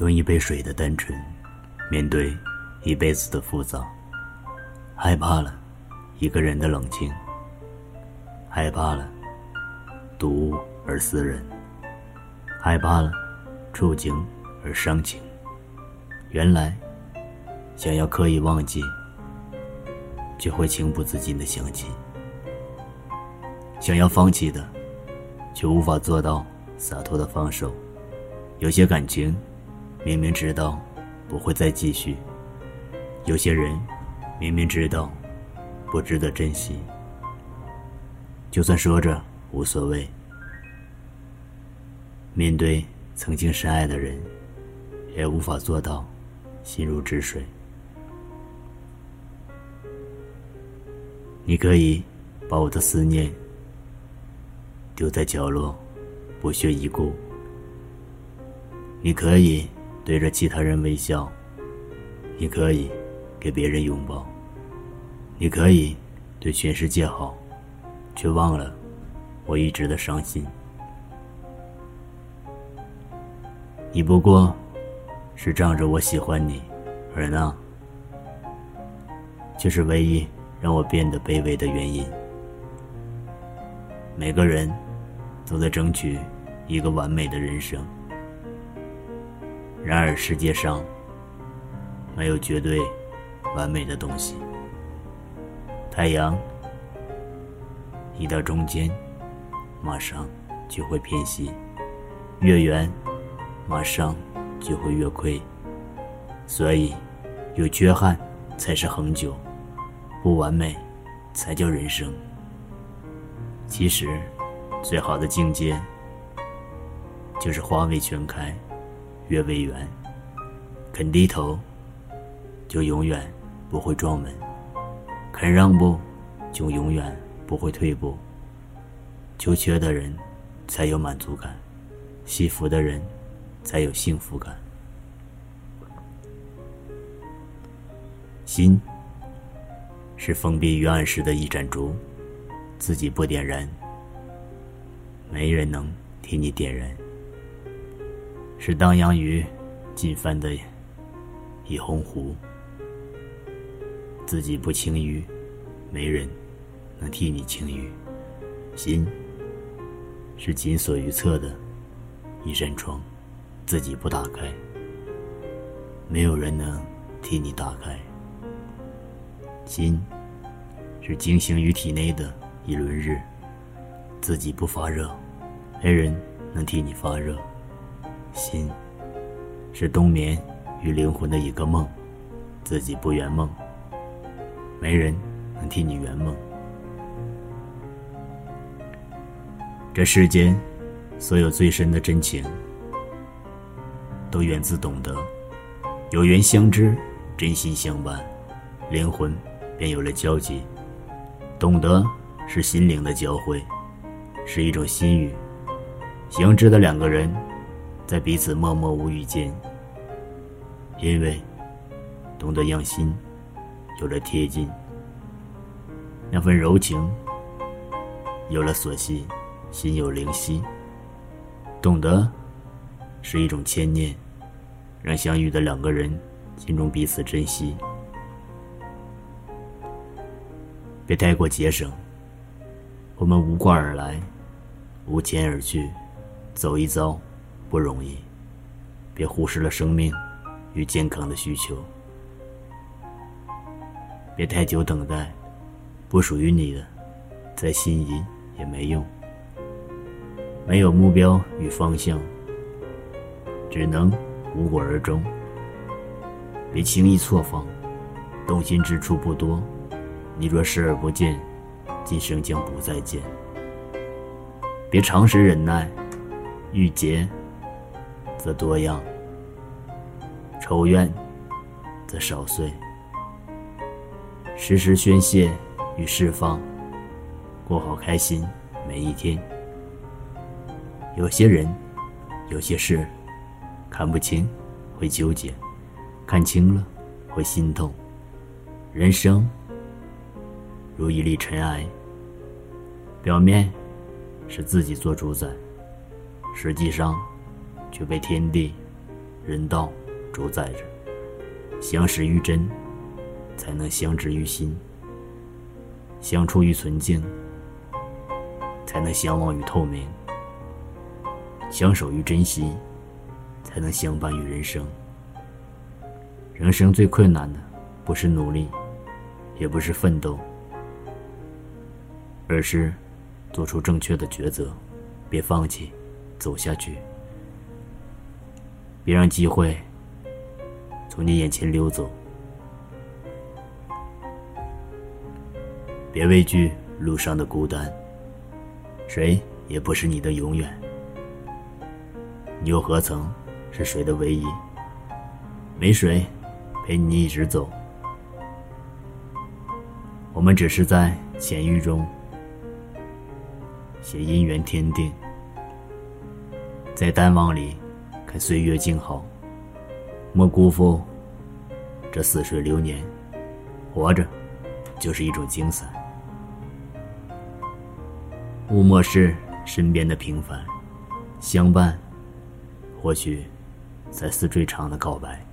用一杯水的单纯，面对一辈子的浮躁。害怕了，一个人的冷清。害怕了，独而思人。害怕了，触景而伤情。原来，想要刻意忘记，就会情不自禁的想起；想要放弃的，却无法做到洒脱的放手。有些感情，明明知道不会再继续；有些人，明明知道不值得珍惜。就算说着无所谓，面对曾经深爱的人，也无法做到心如止水。你可以把我的思念丢在角落，不屑一顾。你可以对着其他人微笑，你可以给别人拥抱，你可以对全世界好，却忘了我一直的伤心。你不过是仗着我喜欢你，而那却是唯一让我变得卑微的原因。每个人都在争取一个完美的人生。然而，世界上没有绝对完美的东西。太阳一到中间，马上就会偏西；月圆，马上就会月亏。所以，有缺憾才是恒久，不完美才叫人生。其实，最好的境界就是花未全开。月未圆，肯低头，就永远不会撞门；肯让步，就永远不会退步。求缺的人，才有满足感；惜福的人，才有幸福感。心，是封闭于暗室的一盏烛，自己不点燃，没人能替你点燃。是荡漾于近帆的一泓湖，自己不清淤，没人能替你清淤。心是紧锁于侧的一扇窗，自己不打开，没有人能替你打开。心是惊醒于体内的一轮日，自己不发热，没人能替你发热。心，是冬眠与灵魂的一个梦，自己不圆梦，没人能替你圆梦。这世间，所有最深的真情，都源自懂得。有缘相知，真心相伴，灵魂便有了交集。懂得是心灵的交汇，是一种心语。相知的两个人。在彼此默默无语间，因为懂得让心有了贴近，那份柔情有了所系，心有灵犀。懂得是一种牵念，让相遇的两个人心中彼此珍惜。别太过节省，我们无挂而来，无牵而去，走一遭。不容易，别忽视了生命与健康的需求。别太久等待，不属于你的，再心仪也没用。没有目标与方向，只能无果而终。别轻易错放，动心之处不多。你若视而不见，今生将不再见。别长时忍耐，遇劫。则多样，仇怨则少碎。时时宣泄与释放，过好开心每一天。有些人，有些事，看不清会纠结，看清了会心痛。人生如一粒尘埃，表面是自己做主宰，实际上。却被天地人道主宰着。相识于真，才能相知于心；相处于纯净，才能相忘于透明；相守于珍惜，才能相伴于人生。人生最困难的，不是努力，也不是奋斗，而是做出正确的抉择，别放弃，走下去，别让机会。从你眼前溜走，别畏惧路上的孤单，谁也不是你的永远，你又何曾是谁的唯一？没谁陪你一直走，我们只是在浅遇中写姻缘天定，在淡忘里看岁月静好。莫辜负这似水流年，活着就是一种精彩。勿漠视身边的平凡，相伴或许才是最长的告白。